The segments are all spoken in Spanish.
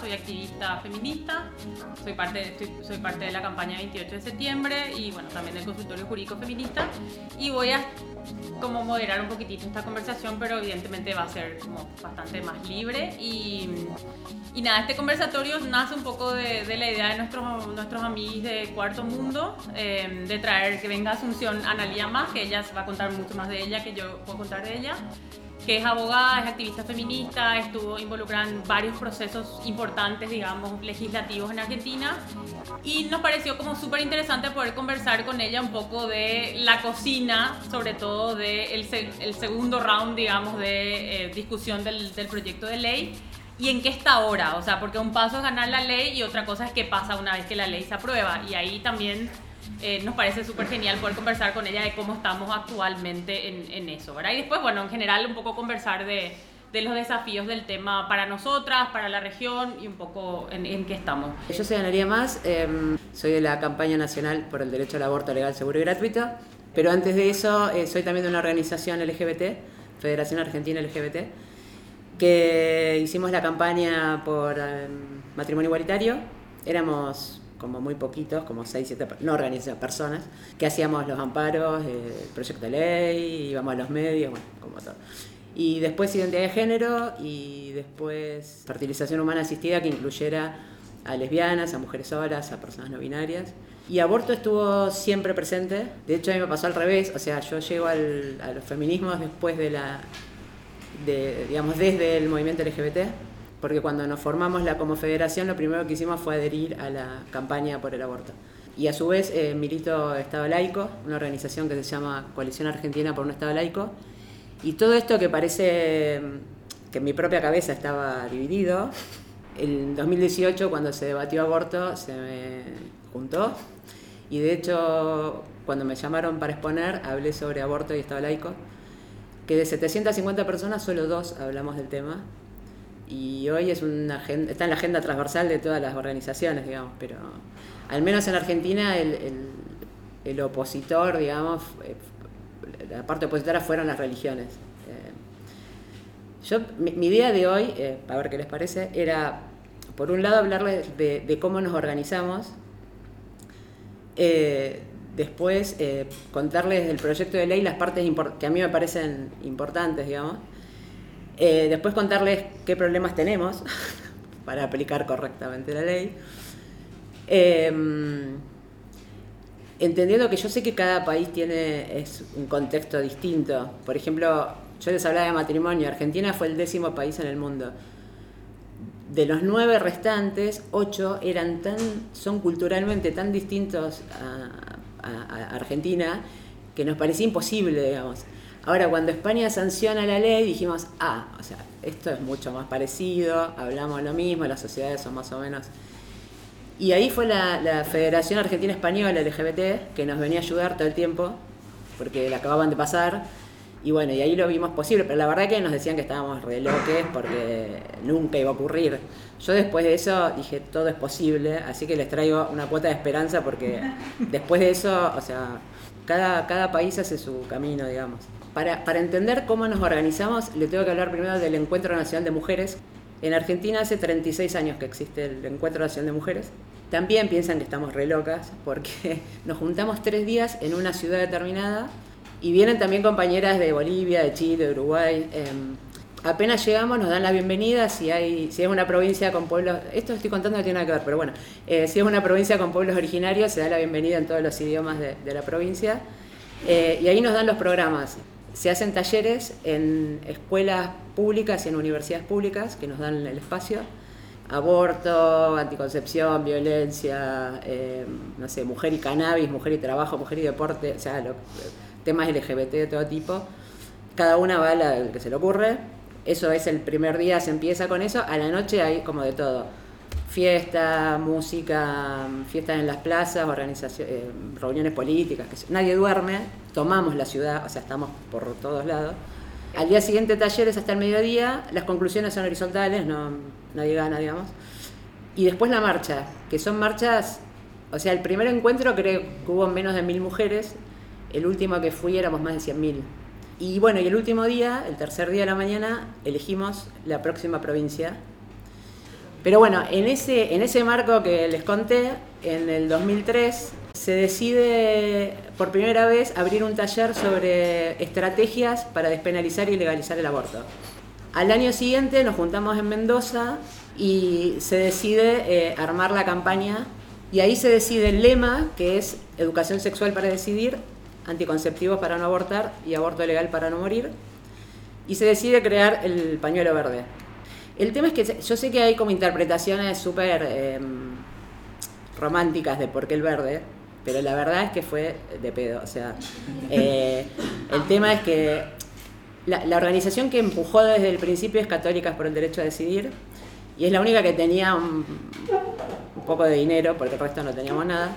soy activista feminista, soy parte, soy parte de la campaña 28 de septiembre y bueno, también del consultorio jurídico feminista. Y voy a como moderar un poquitito esta conversación, pero evidentemente va a ser como bastante más libre. Y, y nada, este conversatorio nace un poco de, de, la idea de nuestros, nuestros amigos de Cuarto Mundo, eh, de traer que venga Asunción Analía más, que ella va a contar mucho más de ella que yo puedo contar de ella que es abogada, es activista feminista, estuvo involucrada en varios procesos importantes, digamos, legislativos en Argentina. Y nos pareció como súper interesante poder conversar con ella un poco de la cocina, sobre todo del de el segundo round, digamos, de eh, discusión del, del proyecto de ley y en qué está ahora. O sea, porque un paso es ganar la ley y otra cosa es qué pasa una vez que la ley se aprueba. Y ahí también eh, nos parece súper genial poder conversar con ella de cómo estamos actualmente en, en, eso, ¿verdad? Y después, bueno, en general un poco conversar de, de los desafíos del tema para nosotras, para la región y un poco en, en qué estamos. Yo soy Analia Más, eh, soy de la campaña nacional por el derecho al aborto legal, seguro y gratuito, pero antes de eso eh, soy también de una organización LGBT, Federación Argentina LGBT, que hicimos la campaña por eh, matrimonio igualitario, éramos como muy poquitos, como 6, 7, no organizaciones, personas, que hacíamos los amparos, eh, el proyecto de ley, íbamos a los medios, bueno, como todo. Y después identidad de género y después fertilización humana asistida que incluyera a lesbianas, a mujeres solas, a personas no binarias. Y aborto estuvo siempre presente. De hecho, a mí me pasó al revés. O sea, yo llego al, a los feminismos después de la. De, digamos, desde el movimiento LGBT porque cuando nos formamos la como federación lo primero que hicimos fue adherir a la campaña por el aborto. Y a su vez eh, milito Estado Laico, una organización que se llama Coalición Argentina por un Estado Laico. Y todo esto que parece mm, que en mi propia cabeza estaba dividido, en 2018 cuando se debatió aborto se me juntó y de hecho cuando me llamaron para exponer hablé sobre aborto y Estado Laico, que de 750 personas solo dos hablamos del tema y hoy es una agenda, está en la agenda transversal de todas las organizaciones, digamos, pero al menos en Argentina el, el, opositor, digamos, eh, la parte opositora fueron las religiones. Eh, yo, mi, idea de hoy, eh, a ver qué les parece, era, por un lado, hablarles de, de cómo nos organizamos, eh, después contarles del proyecto de ley las partes que a mí me parecen importantes, digamos, eh, después contarles qué problemas tenemos para aplicar correctamente la ley. Eh, entendiendo que yo sé que cada país tiene es un contexto distinto. Por ejemplo, yo les hablaba de matrimonio. Argentina fue el décimo país en el mundo. De los nueve restantes, ocho eran tan, son culturalmente tan distintos a Argentina que nos parecía imposible, digamos. Ahora, cuando España sanciona la ley, dijimos, ah, o sea, esto es mucho más parecido, hablamos lo mismo, las sociedades son más o menos... Y ahí fue la, Federación Argentina Española LGBT que nos venía a ayudar todo el tiempo, porque la acababan de pasar, y bueno, y ahí lo vimos posible, pero la verdad que nos decían que estábamos re loques porque nunca iba a ocurrir. Yo después de eso dije, todo es posible, así que les traigo una cuota de esperanza porque después de eso, o sea, cada, cada país hace su camino, digamos. Para, entender cómo nos organizamos, le tengo que hablar primero del Encuentro Nacional de Mujeres. En Argentina hace 36 años que existe el Encuentro Nacional de Mujeres. También piensan que estamos re locas porque nos juntamos tres días en una ciudad determinada y vienen también compañeras de Bolivia, de Chile, de Uruguay. Eh, apenas llegamos nos dan la bienvenida si hay si es una provincia con pueblos esto estoy contando no tiene nada que ver pero bueno eh, si es una provincia con pueblos originarios se da la bienvenida en todos los idiomas de, de la provincia eh, y ahí nos dan los programas se hacen talleres en escuelas públicas y en universidades públicas que nos dan el espacio. Aborto, anticoncepción, violencia, eh, no sé, mujer y cannabis, mujer y trabajo, mujer y deporte, o sea, lo, temas LGBT de todo tipo. Cada una va a la que se le ocurre. Eso es el primer día, se empieza con eso. A la noche hay como de todo fiesta, música, fiestas en las plazas, organizaciones, eh, reuniones políticas, que nadie duerme, tomamos la ciudad, o sea, estamos por todos lados. Al día siguiente talleres hasta el mediodía, las conclusiones son horizontales, no, nadie gana, digamos. Y después la marcha, que son marchas, o sea, el primer encuentro creo que hubo menos de mil mujeres, El último que fui éramos más de 100.000. Y bueno, y el último día, el tercer día de la mañana, elegimos la próxima provincia. Pero bueno, en ese, en ese marco que les conté, en el 2003 se decide por primera vez abrir un taller sobre estrategias para despenalizar y legalizar el aborto. Al año siguiente nos juntamos en Mendoza y se decide eh, armar la campaña y ahí se decide el lema que es educación sexual para decidir, anticonceptivos para no abortar y aborto legal para no morir. Y se decide crear el pañuelo verde. El tema es que yo sé que hay como interpretaciones súper em, románticas de por qué el verde, pero la verdad es que fue de pedo. O sea, eh, el tema es que la, la, organización que empujó desde el principio es Católicas por el Derecho a Decidir y es la única que tenía un, un poco de dinero, porque el resto no teníamos nada.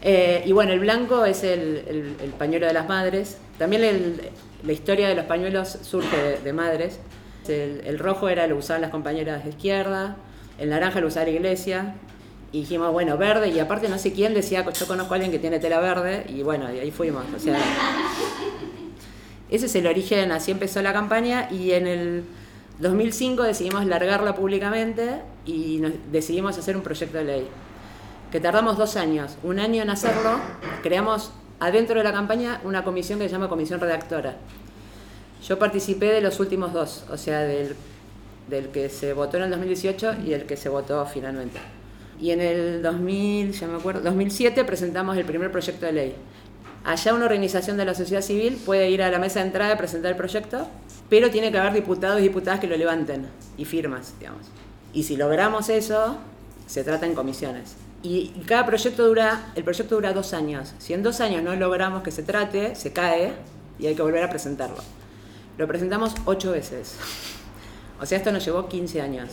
Eh, y bueno, el blanco es el, el, pañuelo de las madres. También la historia de los pañuelos surge de, madres. El, rojo era lo usaban las compañeras de izquierda, el naranja lo usaba la iglesia. Y dijimos, bueno, verde, y aparte no sé quién decía, yo conozco a alguien que tiene tela verde, y bueno, y ahí fuimos. O sea, ese es el origen, así empezó la campaña, y en el 2005 decidimos largarla públicamente y decidimos hacer un proyecto de ley que tardamos dos años, un año en hacerlo, creamos adentro de la campaña una comisión que se llama Comisión Redactora. Yo participé de los últimos dos, o sea, del, del que se votó en el 2018 y el que se votó finalmente. Y en el 2000, ya me acuerdo, 2007 presentamos el primer proyecto de ley. Allá una organización de la sociedad civil puede ir a la mesa de entrada y presentar el proyecto, pero tiene que haber diputados y diputadas que lo levanten y firmas, digamos. Y si logramos eso, se trata en comisiones. Y, cada proyecto dura, el proyecto dura dos años. Si en dos años no logramos que se trate, se cae y hay que volver a presentarlo. Lo presentamos ocho veces. O sea, esto nos llevó 15 años.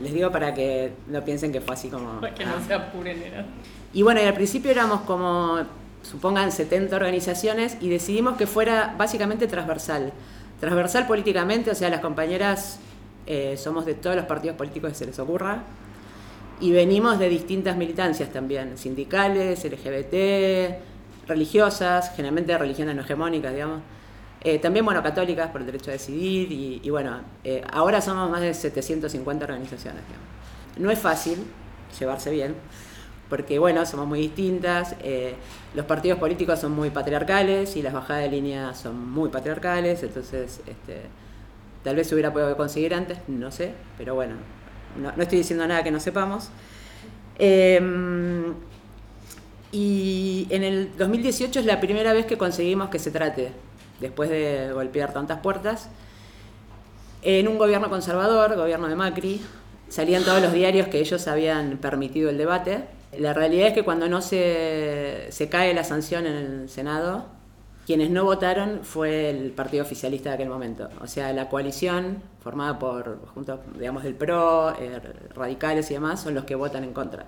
Les digo para que no piensen que fue así como... Para que no ah. se apuren, era. Y bueno, y al principio éramos como, supongan, 70 organizaciones y decidimos que fuera básicamente transversal. Transversal políticamente, o sea, las compañeras eh, somos de todos los partidos políticos que se les ocurra y venimos de distintas militancias también, sindicales, LGBT, religiosas, generalmente de religiones no hegemónicas, digamos. Eh, también, bueno, católicas por el derecho a decidir y, bueno, eh, ahora somos más de 750 organizaciones. No es fácil llevarse bien, porque bueno, somos muy distintas, eh, los partidos políticos son muy patriarcales y las bajadas de línea son muy patriarcales, entonces este, tal vez se hubiera podido conseguir antes, no sé, pero bueno, no, estoy diciendo nada que no sepamos. Em, y en el 2018 es la primera vez que conseguimos que se trate, después de golpear tantas puertas, en un gobierno conservador, gobierno de Macri, salían todos los diarios que ellos habían permitido el debate. La realidad es que cuando no se, se cae la sanción en el Senado, quienes no votaron fue el partido oficialista de aquel momento, o sea, la coalición formada por, juntos, digamos, del PRO, eh, radicales y demás, son los que votan en contra.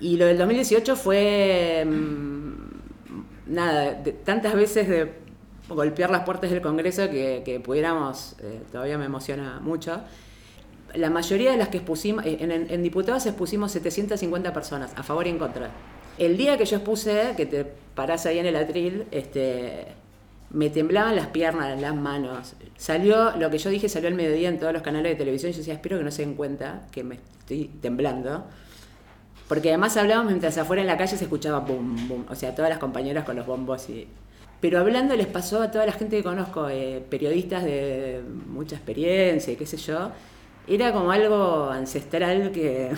Y lo del 2018 fue, mm, nada, tantas veces de golpear las puertas del Congreso que, pudiéramos, eh, todavía me emociona mucho. La mayoría de las que expusimos, eh, en, diputados expusimos 750 personas, a favor y en contra. El día que yo expuse, que te parás ahí en el atril, este, me temblaban las piernas, las manos. Salió, lo que yo dije salió al mediodía en todos los canales de televisión. Yo decía, espero que no se den cuenta que me estoy temblando. Porque además hablábamos mientras afuera en la calle se escuchaba bum, bum. O sea, todas las compañeras con los bombos y. Pero hablando les pasó a toda la gente que conozco, eh, periodistas de mucha experiencia y qué sé yo. Era como algo ancestral que.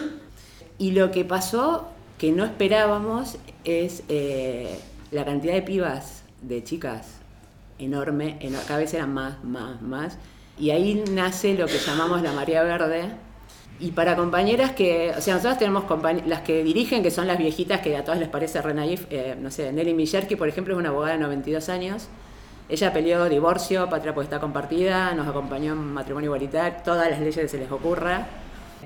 y lo que pasó que no esperábamos es eh, la cantidad de pibas, de chicas, enorme, cada vez eran más, más, más. Y ahí nace lo que llamamos la María Verde. Y para compañeras que, o sea, nosotros tenemos las que dirigen, que son las viejitas que a todas les parece Renaif, eh, no sé, Nelly Millerki, por ejemplo, es una abogada de 92 años. Ella peleó divorcio, patria potestad compartida, nos acompañó en matrimonio igualitario, todas las leyes que se les ocurra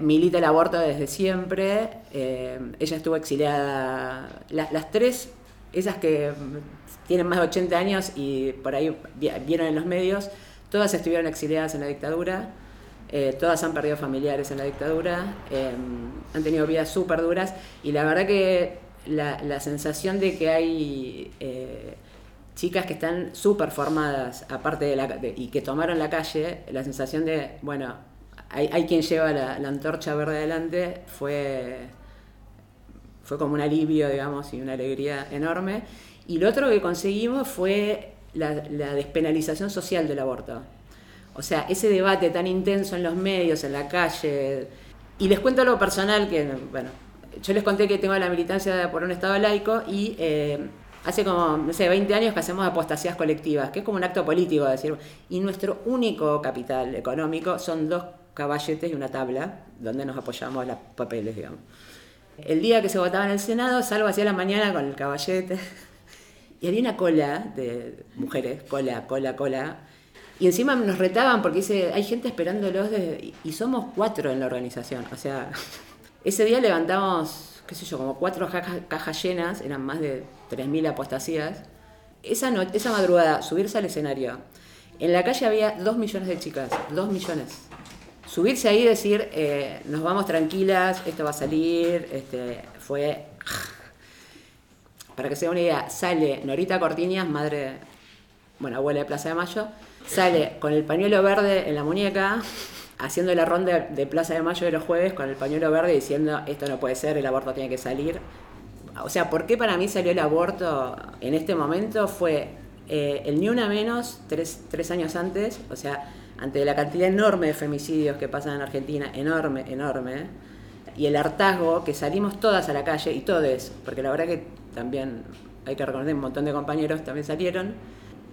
milita el aborto desde siempre. Eh, ella estuvo exiliada. las tres, esas que tienen más de 80 años y por ahí vieron en los medios, todas estuvieron exiliadas en la dictadura. Eh, todas han perdido familiares en la dictadura, eh, han tenido vidas súper duras y la verdad que la, la sensación de que hay eh, chicas que están súper formadas, aparte de la de- y que tomaron la calle, la sensación de, bueno, hay, hay quien lleva la, la antorcha verde adelante, fue, fue como un alivio, digamos, y una alegría enorme. Y lo otro que conseguimos fue la despenalización social del aborto. O sea, ese debate tan intenso en los medios, en la calle. Y les cuento algo personal que, bueno, yo les conté que tengo la militancia por un Estado laico y eh, hace como, no sé, 20 años que hacemos apostasías colectivas, que es como un acto político, decir, y nuestro único capital económico son dos caballetes y una tabla donde nos apoyamos los papeles, digamos. El día que se votaba en el Senado, salgo hacia la mañana con el caballete y había una cola de mujeres, cola, cola, cola. Y encima nos retaban porque dice, hay gente esperándolos de- y somos cuatro en la organización. O sea, ese día levantamos, qué sé yo, como cuatro cajas, llenas, eran más de 3.000 apostasías. Esa, no- esa madrugada, subirse al escenario. En la calle había dos millones de chicas, dos millones. Subirse ahí y decir, eh, nos vamos tranquilas, esto va a salir, este, fue para que se den una idea, sale Norita Cortiñas, madre, bueno, abuela de Plaza de Mayo, sale con el pañuelo verde en la muñeca, haciendo la ronda de Plaza de Mayo de los jueves con el pañuelo verde diciendo, esto no puede ser, el aborto tiene que salir. O sea, ¿por qué para mí salió el aborto en este momento? Fue eh, el ni una menos tres, tres años antes, o sea, ante la cantidad enorme de femicidios que pasan en Argentina, enorme, enorme, y el hartazgo que salimos todas a la calle, y todes, porque la verdad que también hay que reconocer un montón de compañeros también salieron.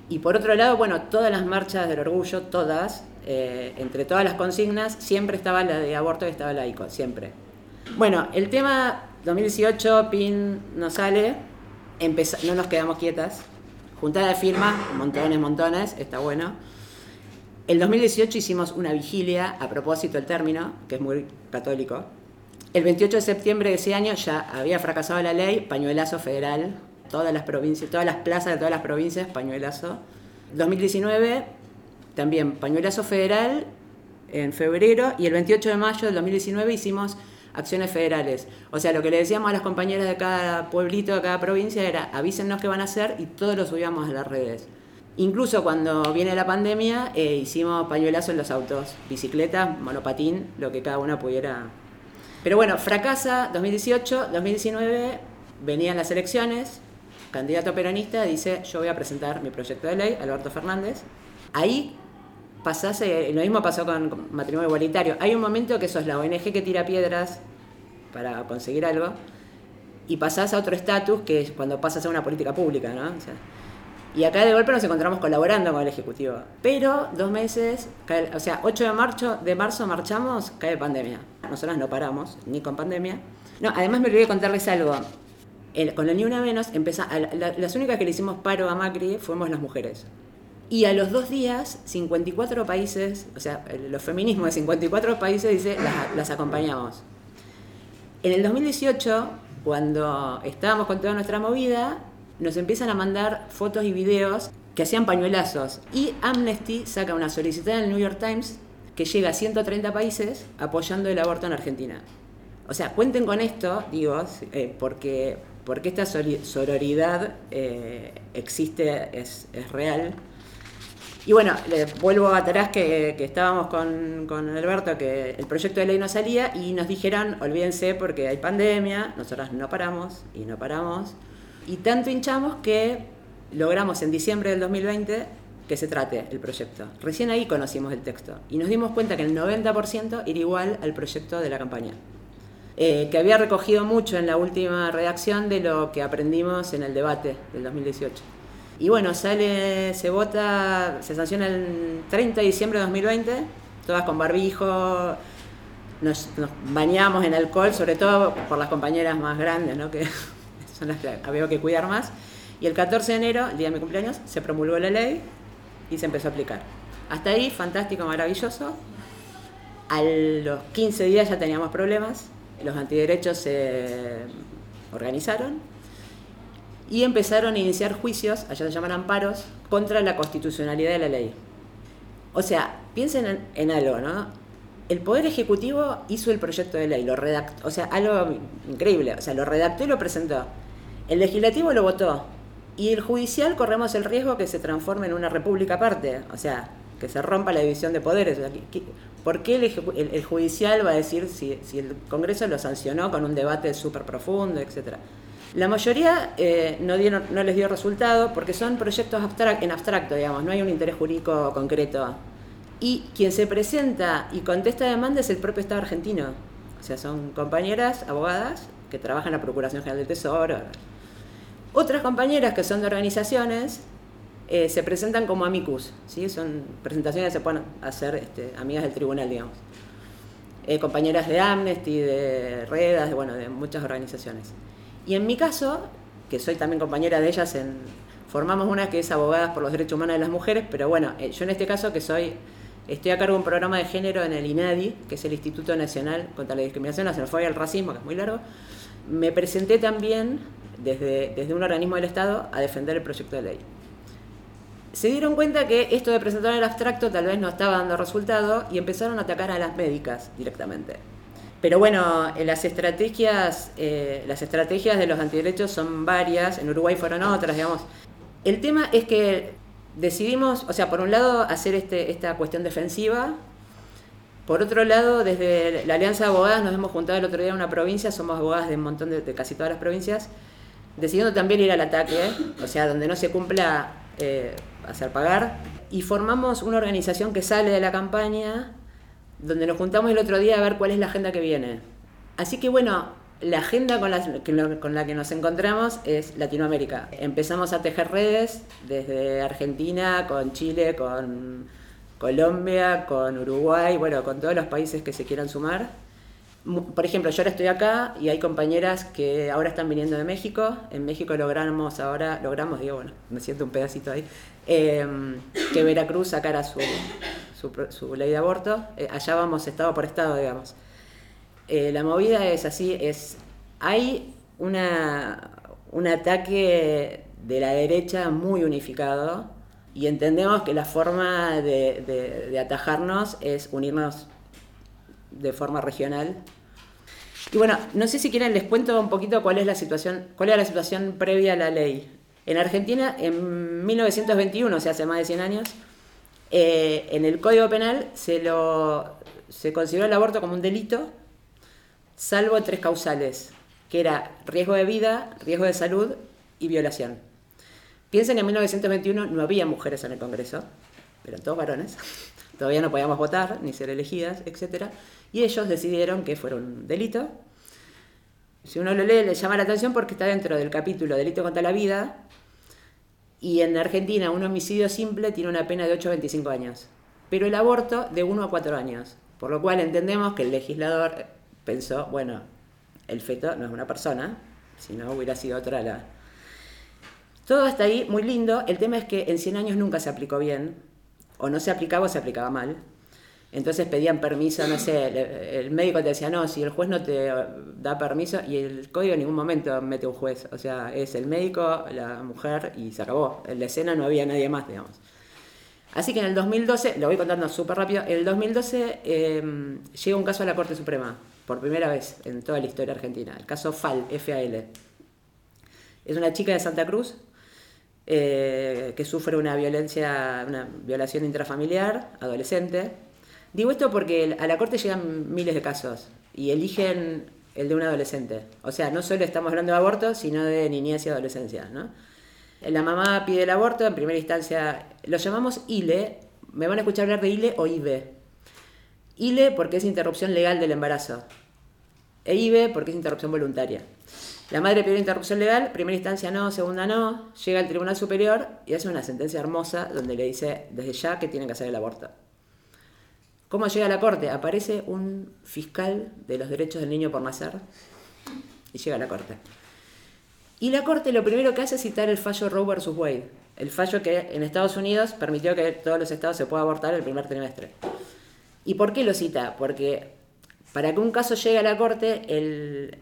Y por otro lado, bueno, todas las marchas del orgullo, todas, eh, entre todas las consignas, siempre estaba la de aborto y estaba laico, siempre. Bueno, el tema 2018, PIN no sale, no nos quedamos quietas, juntada de firmas, montones, montones, está bueno. El 2018 hicimos una vigilia, a propósito del término, que es muy católico. El 28 de septiembre de ese año ya había fracasado la ley, pañuelazo federal, todas las provincias, todas las plazas de todas las provincias, pañuelazo. 2019, también pañuelazo federal en febrero y el 28 de mayo del 2019 hicimos acciones federales. O sea, lo que le decíamos a las compañeras de cada pueblito, de cada provincia era avísennos qué van a hacer y todo lo subíamos a las redes. Incluso cuando viene la pandemia, eh, hicimos pañuelazo en los autos, bicicletas, monopatín, lo que cada una pudiera. Pero bueno, fracasa 2018, 2019, venían las elecciones, candidato peronista dice, yo voy a presentar mi proyecto de ley, Alberto Fernández. Ahí pasase, lo mismo pasó con matrimonio igualitario. Hay un momento que sos la ONG que tira piedras para conseguir algo y pasás a otro estatus que es cuando pasas a una política pública, ¿no? Y acá de golpe nos encontramos colaborando con el Ejecutivo. Pero dos meses, o sea, 8 de marzo, de marzo marchamos, cae pandemia. Nosotras no paramos, ni con pandemia. No, además me olvidé contarles algo. Con el Ni Una Menos, a la- la- las únicas que le hicimos paro a Macri fuimos las mujeres. Y a los dos días, 54 países, o sea, los feminismos de 54 países, dice, las, las acompañamos. En el 2018, cuando estábamos con toda nuestra movida, nos empiezan a mandar fotos y videos que hacían pañuelazos. Y Amnesty saca una solicitud en el New York Times que llega a 130 países apoyando el aborto en Argentina. O sea, cuenten con esto, digo, eh, porque, porque esta sororidad eh, existe, es, es real. Y bueno, le vuelvo atrás que, que estábamos con, con Alberto, que el proyecto de ley no salía y nos dijeron, olvídense porque hay pandemia, nosotras no paramos y no paramos. Y tanto hinchamos que logramos en diciembre del 2020 que se trate el proyecto. Recién ahí conocimos el texto y nos dimos cuenta que el 90% era igual al proyecto de la campaña. Eh, que había recogido mucho en la última redacción de lo que aprendimos en el debate del 2018. Y bueno, sale, se vota, se sanciona el 30 de diciembre de 2020, todas con barbijo, nos, nos bañamos en alcohol, sobre todo por las compañeras más grandes, ¿no? que son las que había que cuidar más. Y el 14 de enero, el día de mi cumpleaños, se promulgó la ley y se empezó a aplicar. Hasta ahí, fantástico, maravilloso. A los 15 días ya teníamos problemas, los antiderechos se organizaron y empezaron a iniciar juicios, allá se llaman amparos, contra la constitucionalidad de la ley. O sea, piensen en, en algo, ¿no? el Poder Ejecutivo hizo el proyecto de ley, lo redactó, o sea, algo increíble, o sea, lo redactó y lo presentó. El Legislativo lo votó. Y el Judicial corremos el riesgo que se transforme en una república aparte, o sea, que se rompa la división de poderes. ¿Por qué el, Judicial va a decir si, el Congreso lo sancionó con un debate súper profundo, etcétera? La mayoría eh, no, les dio resultado porque son proyectos en abstracto, digamos, no hay un interés jurídico concreto y quien se presenta y contesta demanda es el propio Estado argentino. O sea, son compañeras, abogadas, que trabajan en la Procuración General del Tesoro. Otras compañeras que son de organizaciones eh, se presentan como amicus, ¿sí? son presentaciones que se pueden hacer este, amigas del tribunal, digamos. Eh, compañeras de Amnesty, de Redas, de, bueno, de muchas organizaciones. Y en mi caso, que soy también compañera de ellas, en, formamos una que es Abogadas por los Derechos Humanos de las Mujeres, pero bueno, eh, yo en este caso que soy Estoy a cargo de un programa de género en el INADI, que es el Instituto Nacional contra la Discriminación, la Xenofobia y el Racismo, que es muy largo. Me presenté también desde, desde un organismo del Estado a defender el proyecto de ley. Se dieron cuenta que esto de presentar el abstracto tal vez no estaba dando resultado y empezaron a atacar a las médicas directamente. Pero bueno, las estrategias, eh, las estrategias de los antiderechos son varias, en Uruguay fueron otras, digamos. El tema es que decidimos, o sea, por un lado, hacer este, esta cuestión defensiva. Por otro lado, desde la Alianza de Abogadas nos hemos juntado el otro día en una provincia, somos abogadas de un montón de, casi todas las provincias, decidiendo también ir al ataque, o sea, donde no se cumpla eh, hacer pagar. Y formamos una organización que sale de la campaña, donde nos juntamos el otro día a ver cuál es la agenda que viene. Así que bueno, la agenda con la, con la que nos encontramos es Latinoamérica. Empezamos a tejer redes desde Argentina, con Chile, con Colombia, con Uruguay, bueno, con todos los países que se quieran sumar. Por ejemplo, yo ahora estoy acá y hay compañeras que ahora están viniendo de México. En México logramos ahora, logramos, digo, bueno, me siento un pedacito ahí, em, que Veracruz sacara su, su, ley de aborto. Eh, allá vamos estado por estado, digamos. Eh, la movida es así, es hay una, un ataque de la derecha muy unificado y entendemos que la forma de, atajarnos es unirnos de forma regional. Y bueno, no sé si quieren les cuento un poquito cuál es la situación, cuál era la situación previa a la ley. En Argentina, en 1921, o sea, hace más de 100 años, eh, en el Código Penal se, lo, se consideró el aborto como un delito salvo tres causales, que era riesgo de vida, riesgo de salud y violación. Piensen que en 1921 no había mujeres en el Congreso, eran todos varones, todavía no podíamos votar ni ser elegidas, etc. Y ellos decidieron que fuera un delito. Si uno lo lee, le llama la atención porque está dentro del capítulo Delito contra la Vida, y en Argentina un homicidio simple tiene una pena de 8 a 25 años, pero el aborto de 1 a 4 años, por lo cual entendemos que el legislador pensó, bueno, el feto no es una persona, si no hubiera sido otra la... Todo hasta ahí muy lindo, el tema es que en 100 años nunca se aplicó bien, o no se aplicaba o se aplicaba mal. Entonces pedían permiso, no sé, el médico te decía, no, si el juez no te da permiso, y el código en ningún momento mete un juez, o sea, es el médico, la mujer y se acabó. En la escena no había nadie más, digamos. Así que en el 2012, lo voy contando súper rápido, en el 2012 eh, llega un caso a la Corte Suprema, por primera vez en toda la historia argentina, el caso FAL, FAL. Es una chica de Santa Cruz eh, que sufre una violencia, una violación intrafamiliar, adolescente. Digo esto porque a la corte llegan miles de casos y eligen el de un adolescente. O sea, no solo estamos hablando de aborto, sino de niñez y adolescencia. ¿no? La mamá pide el aborto, en primera instancia lo llamamos ILE, me van a escuchar hablar de ILE o IBE. ILE porque es interrupción legal del embarazo. E IBE porque es interrupción voluntaria. La madre pide interrupción legal, primera instancia no, segunda no, llega al Tribunal Superior y hace una sentencia hermosa donde le dice desde ya que tiene que hacer el aborto. ¿Cómo llega a la corte? Aparece un fiscal de los derechos del niño por nacer y llega a la corte. Y la corte lo primero que hace es citar el fallo Roe vs. Wade, el fallo que en Estados Unidos permitió que todos los estados se puedan abortar el primer trimestre. ¿Y por qué lo cita? Porque para que un caso llegue a la corte, el,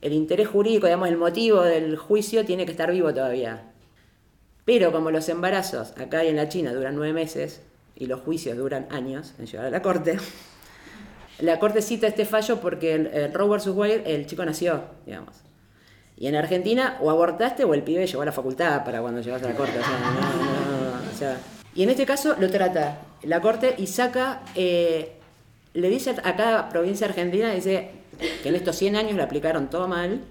interés jurídico, digamos, el motivo del juicio tiene que estar vivo todavía. Pero como los embarazos acá y en la China duran nueve meses y los juicios duran años en llegar a la corte, la corte cita este fallo porque en, Roe vs. Wade el chico nació, digamos. Y en Argentina o abortaste o el pibe llegó a la facultad para cuando llegas a la corte. O sea, no. Y en este caso lo trata la corte y saca, eh, le dice a cada provincia argentina, dice que en estos 100 años le aplicaron todo mal.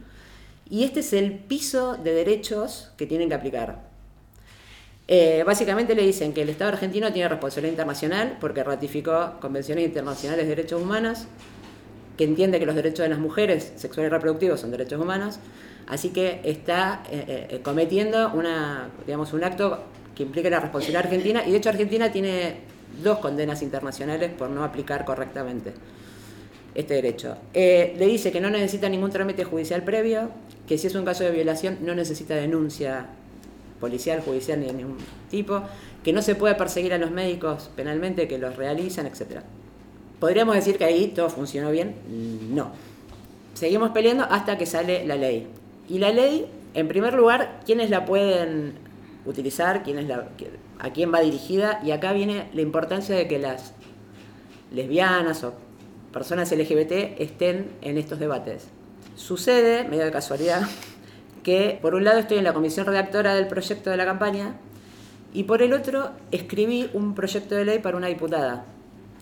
Y este es el piso de derechos que tienen que aplicar. Eh, básicamente le dicen que el Estado argentino tiene responsabilidad internacional porque ratificó convenciones internacionales de derechos humanos, que entiende que los derechos de las mujeres sexuales y reproductivos son derechos humanos, así que está eh, eh, cometiendo una, digamos, un acto que implica la responsabilidad argentina y de hecho Argentina tiene dos condenas internacionales por no aplicar correctamente este derecho. le dice que no necesita ningún trámite judicial previo, que si es un caso de violación no necesita denuncia policial, judicial ni de ningún tipo, que no se puede perseguir a los médicos penalmente que los realizan, etc. ¿Podríamos decir que ahí todo funcionó bien? No. Seguimos peleando hasta que sale la ley. Y la ley, en primer lugar, ¿quiénes la pueden utilizar? ¿Quién la, ¿A quién va dirigida? Y acá viene la importancia de que las lesbianas o personas LGBT estén en estos debates. Sucede, medio de casualidad, que por un lado estoy en la comisión redactora del proyecto de la campaña y por el otro escribí un proyecto de ley para una diputada.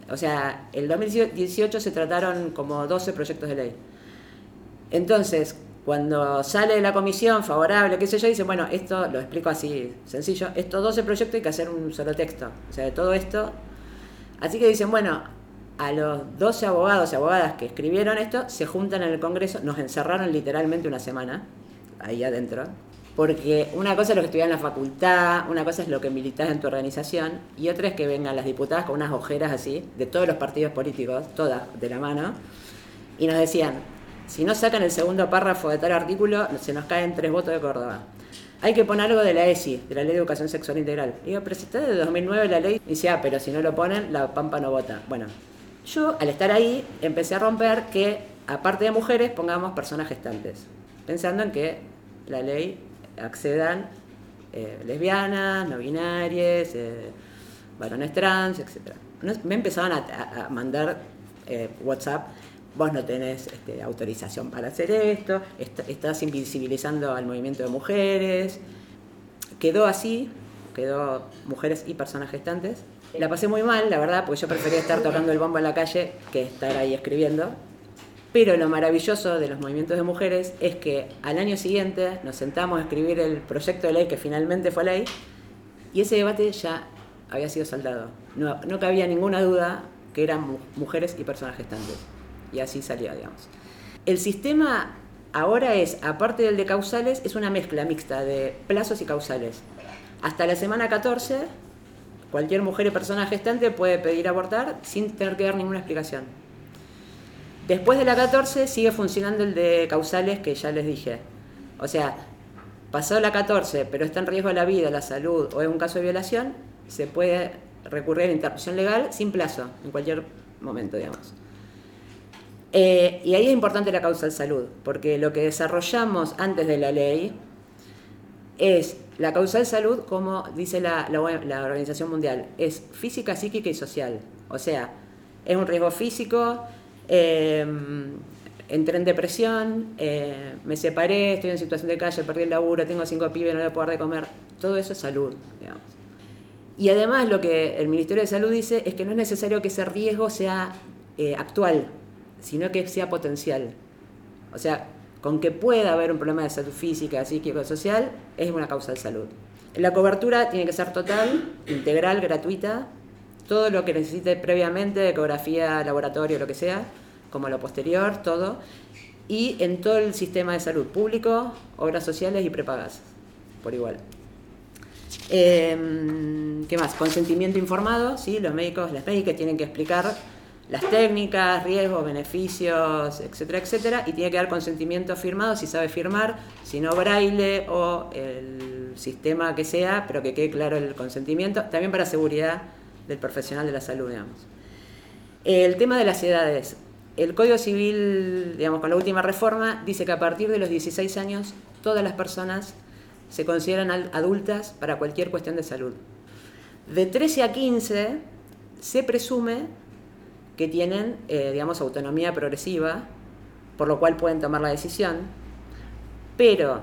O sea, el 2018 se trataron como 12 proyectos de ley. Entonces, cuando sale la comisión favorable, qué sé yo, dice, bueno, esto lo explico así, sencillo, estos 12 proyectos hay que hacer un solo texto. O sea, de todo esto. Así que dicen, bueno, a los 12 abogados y abogadas que escribieron esto, se juntan en el Congreso, nos encerraron literalmente una semana ahí adentro. Porque una cosa es lo que estudias en la facultad, una cosa es lo que militas en tu organización, y otra es que vengan las diputadas con unas ojeras así, de todos los partidos políticos, todas de la mano, y nos decían, si no sacan el segundo párrafo de tal artículo, se nos caen tres votos de Córdoba. Hay que poner algo de la ESI, de la Ley de Educación Sexual Integral. Y digo, pero si está de 2009 la ley, y dice, ah, pero si no lo ponen, la Pampa no vota. Bueno, yo al estar ahí empecé a romper que, aparte de mujeres, pongamos personas gestantes, pensando en que la ley accedan eh, lesbianas, no binarias, eh, varones trans, etc. Me empezaban a, mandar eh, WhatsApp, vos no tenés este, autorización para hacer esto, estás invisibilizando al movimiento de mujeres. Quedó así, quedó mujeres y personas gestantes. La pasé muy mal, la verdad, porque yo prefería estar tocando el bombo en la calle que estar ahí escribiendo. Pero lo maravilloso de los movimientos de mujeres es que al año siguiente nos sentamos a escribir el proyecto de ley que finalmente fue ley y ese debate ya había sido saldado. No, no cabía ninguna duda que eran mujeres y personas gestantes. Y así salió, digamos. El sistema ahora es, aparte del de causales, es una mezcla mixta de plazos y causales. Hasta la semana 14, cualquier mujer y persona gestante puede pedir abortar sin tener que dar ninguna explicación. Después de la 14 sigue funcionando el de causales que ya les dije. O sea, pasó la 14, pero está en riesgo la vida, la salud o es un caso de violación, se puede recurrir a la interrupción legal sin plazo, en cualquier momento, digamos. Eh, y ahí es importante la causal salud, porque lo que desarrollamos antes de la ley es la causal salud, como dice la Organización Mundial, es física, psíquica y social. O sea, es un riesgo físico, eh, entré en depresión, eh, me separé, estoy en situación de calle, perdí el laburo, tengo cinco pibes, no voy a poder de comer. Todo eso es salud, digamos. Y además lo que el Ministerio de Salud dice es que no es necesario que ese riesgo sea eh, actual, sino que sea potencial. O sea, con que pueda haber un problema de salud física, psíquica o social, es una causa de salud. La cobertura tiene que ser total, integral, gratuita, todo lo que necesite previamente, ecografía, laboratorio, lo que sea, como lo posterior, todo, y en todo el sistema de salud público, obras sociales y prepagas, por igual. Em, ¿Qué más? Consentimiento informado, ¿sí? Los médicos, las médicas tienen que explicar las técnicas, riesgos, beneficios, etcétera, etcétera, y tiene que dar consentimiento firmado si sabe firmar, si no braille o el sistema que sea, pero que quede claro el consentimiento, también para seguridad del profesional de la salud, digamos. El tema de las edades. El Código Civil, digamos, con la última reforma, dice que a partir de los 16 años todas las personas se consideran adultas para cualquier cuestión de salud. De 13 a 15 se presume que tienen, eh, digamos, autonomía progresiva, por lo cual pueden tomar la decisión, pero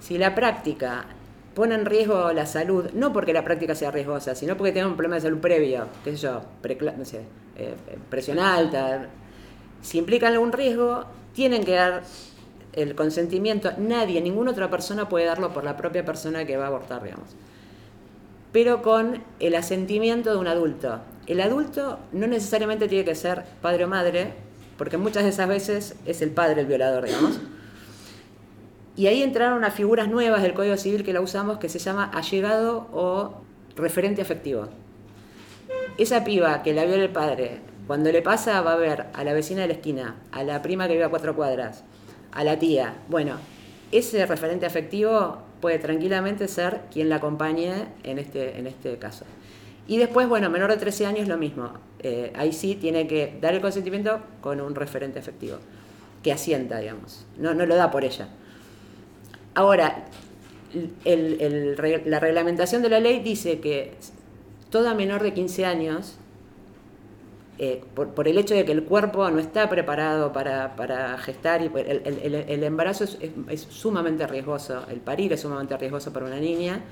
si la práctica pone en riesgo la salud, no porque la práctica sea riesgosa, sino porque tiene un problema de salud previo, qué sé yo, no sé, eh, presión alta, si implican algún riesgo, tienen que dar el consentimiento. Nadie, ninguna otra persona puede darlo por la propia persona que va a abortar, digamos. Pero con el asentimiento de un adulto. El adulto no necesariamente tiene que ser padre o madre, porque muchas de esas veces es el padre el violador, digamos. Y ahí entraron unas figuras nuevas del Código Civil que la usamos que se llama allegado o referente afectivo. Esa piba que la viola el padre, cuando le pasa va a ver a la vecina de la esquina, a la prima que vive a cuatro cuadras, a la tía. Bueno, ese referente afectivo puede tranquilamente ser quien la acompañe en este, en este caso. Y después, bueno, menor de 13 años lo mismo. Eh, ahí sí tiene que dar el consentimiento con un referente afectivo, que asienta, digamos. No, no lo da por ella. Ahora, la reglamentación de la ley dice que toda menor de 15 años, eh, por, el hecho de que el cuerpo no está preparado para, gestar, y el, embarazo es, sumamente riesgoso, el parir es sumamente riesgoso para una niña,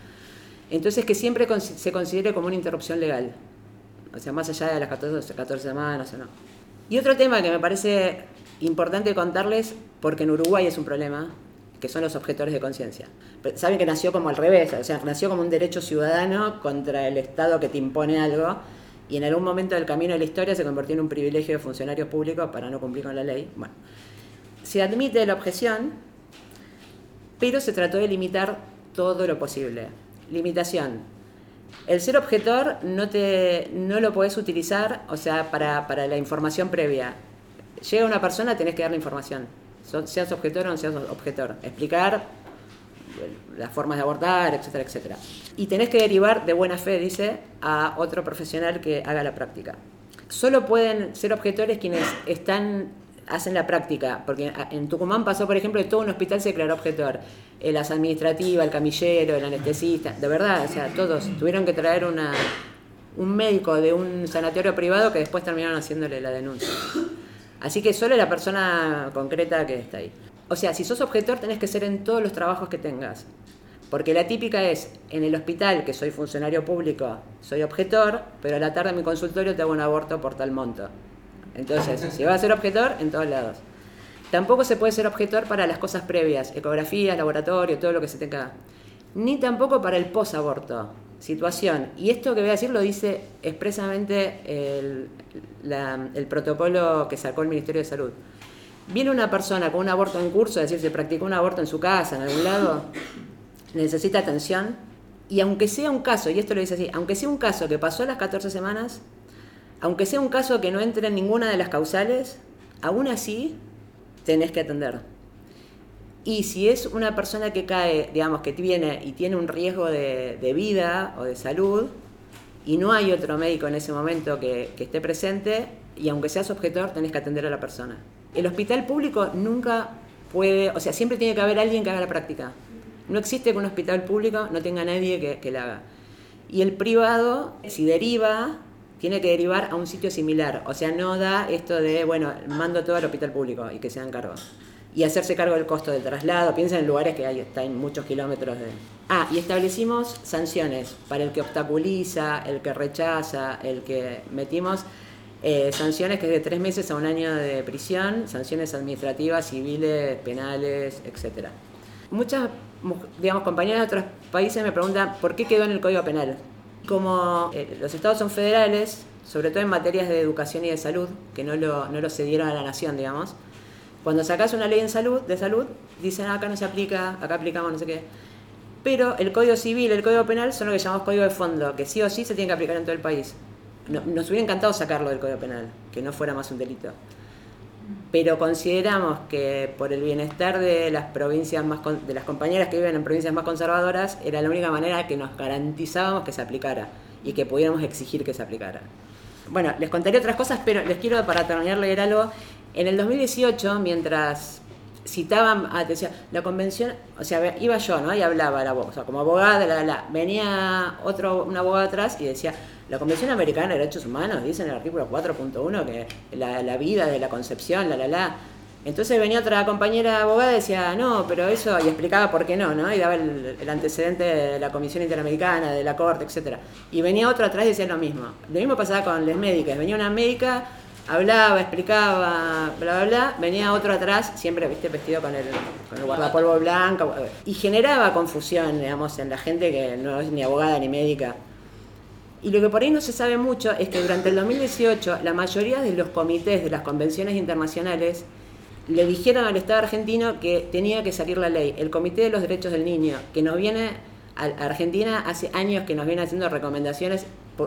entonces que siempre se considere como una interrupción legal, o sea, más allá de las 14, 14 semanas o no. Y otro tema que me parece importante contarles, porque en Uruguay es un problema, que son los objetores de conciencia. Saben que nació como al revés, o sea, nació como un derecho ciudadano contra el Estado que te impone algo y en algún momento del camino de la historia se convirtió en un privilegio de funcionarios públicos para no cumplir con la ley. Bueno, se admite la objeción, pero se trató de limitar todo lo posible. Limitación. El ser objetor no, te, no lo puedes utilizar, o sea, para, para la información previa. Llega una persona, tenés que dar la seas objetor o no seas objetor. Explicar las formas de abortar, etcétera, etcétera. Y tenés que derivar de buena fe, dice, a otro profesional que haga la práctica. Solo pueden ser objetores quienes están hacen la práctica, porque en Tucumán pasó, por ejemplo, que todo un hospital se declaró objetor. Eh, las administrativas, el camillero, el anestesista, de verdad, o sea, todos tuvieron que traer una, un médico de un sanatorio privado que después terminaron haciéndole la denuncia. Así que solo la persona concreta que está ahí. O sea, si sos objetor tenés que ser en todos los trabajos que tengas. Porque la típica es, en el hospital, que soy funcionario público, soy objetor, pero a la tarde en mi consultorio te hago un aborto por tal monto. Entonces, si vas a ser objetor, en todos lados. Tampoco se puede ser objetor para las cosas previas, ecografías, laboratorio, todo lo que se tenga. Ni tampoco para el posaborto situación. Y esto que voy a decir lo dice expresamente el, el, protocolo que sacó el Ministerio de Salud. Viene una persona con un aborto en curso, es decir, se practicó un aborto en su casa, en algún lado, necesita atención. Y aunque sea un caso, y esto lo dice así, aunque sea un caso que pasó las 14 semanas, aunque sea un caso que no entre en ninguna de las causales, aún así tenés que atender. Y si es una persona que cae, digamos, que viene y tiene un riesgo de, vida o de salud, y no hay otro médico en ese momento que, esté presente, y aunque seas objetor, tenés que atender a la persona. El hospital público nunca puede, o sea, siempre tiene que haber alguien que haga la práctica. No existe que un hospital público no tenga nadie que, que la haga. Y el privado, si deriva, tiene que derivar a un sitio similar. O sea, no da esto de, bueno, mando todo al hospital público y que se hagan cargo y hacerse cargo del costo del traslado. Piensen en lugares que hay, muchos kilómetros de... Ah, y establecimos sanciones para el que obstaculiza, el que rechaza, el que metimos eh, sanciones que es de tres meses a un año de prisión, sanciones administrativas, civiles, penales, etc. Muchas, digamos, compañeras de otros países me preguntan por qué quedó en el Código Penal. Como eh, los estados son federales, sobre todo en materias de educación y de salud, que no lo, no lo cedieron a la nación, digamos, cuando sacas una ley en salud, de salud, dicen ah, acá no se aplica, acá aplicamos no sé qué. Pero el Código Civil, el Código Penal son lo que llamamos Código de Fondo, que sí o sí se tiene que aplicar en todo el país. nos hubiera encantado sacarlo del Código Penal, que no fuera más un delito. Pero consideramos que por el bienestar de las provincias más de las compañeras que viven en provincias más conservadoras era la única manera que nos garantizábamos que se aplicara y que pudiéramos exigir que se aplicara. Bueno, les contaré otras cosas, pero les quiero para terminar leer algo en el 2018, mientras citaban, ah, decía, la convención, o sea, iba yo, ¿no? Y hablaba la voz, o sea, como abogada, la, la, venía otro, un abogado atrás y decía, La Convención Americana de Derechos Humanos dice en el artículo 4.1 que la, la vida de la concepción, la la la. Entonces venía otra compañera abogada y decía, no, pero eso, y explicaba por qué no, ¿no? Y daba el, el antecedente de la Comisión Interamericana, de la Corte, etcétera. Y venía otra atrás y decía lo mismo. Lo mismo pasaba con las médicas. Venía una médica, hablaba, explicaba, bla, bla, bla. Venía otro atrás, siempre, viste, vestido con el, con el guardapolvo blanco. Y generaba confusión, digamos, en la gente que no es ni abogada ni médica. Y lo que por ahí no se sabe mucho es que durante el 2018 la mayoría de los comités de las convenciones internacionales le dijeron al Estado argentino que tenía que salir la ley. El Comité de los Derechos del Niño, que nos viene a Argentina hace años que nos viene haciendo recomendaciones,